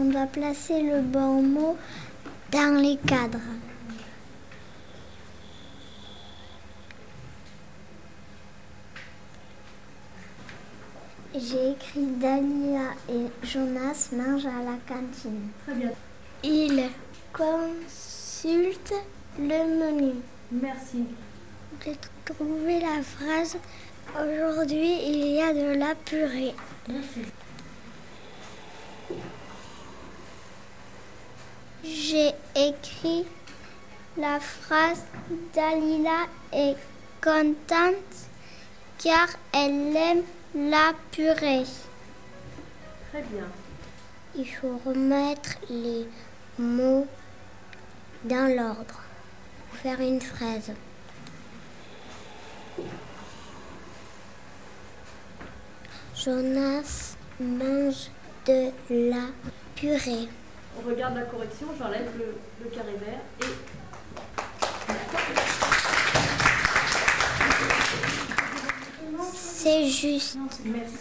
on doit placer le bon mot dans les cadres. J'ai écrit Dahlia et Jonas mangent à la cantine. Très bien. Ils consultent le menu. Merci. J'ai trouvé la phrase Aujourd'hui, il y a de la purée. Merci. J'ai écrit la phrase Dalila est contente car elle aime la purée. Très bien. Il faut remettre les mots dans l'ordre pour faire une phrase. Jonas mange de la purée. On regarde la correction, j'enlève le, le carré vert et C'est juste. merci.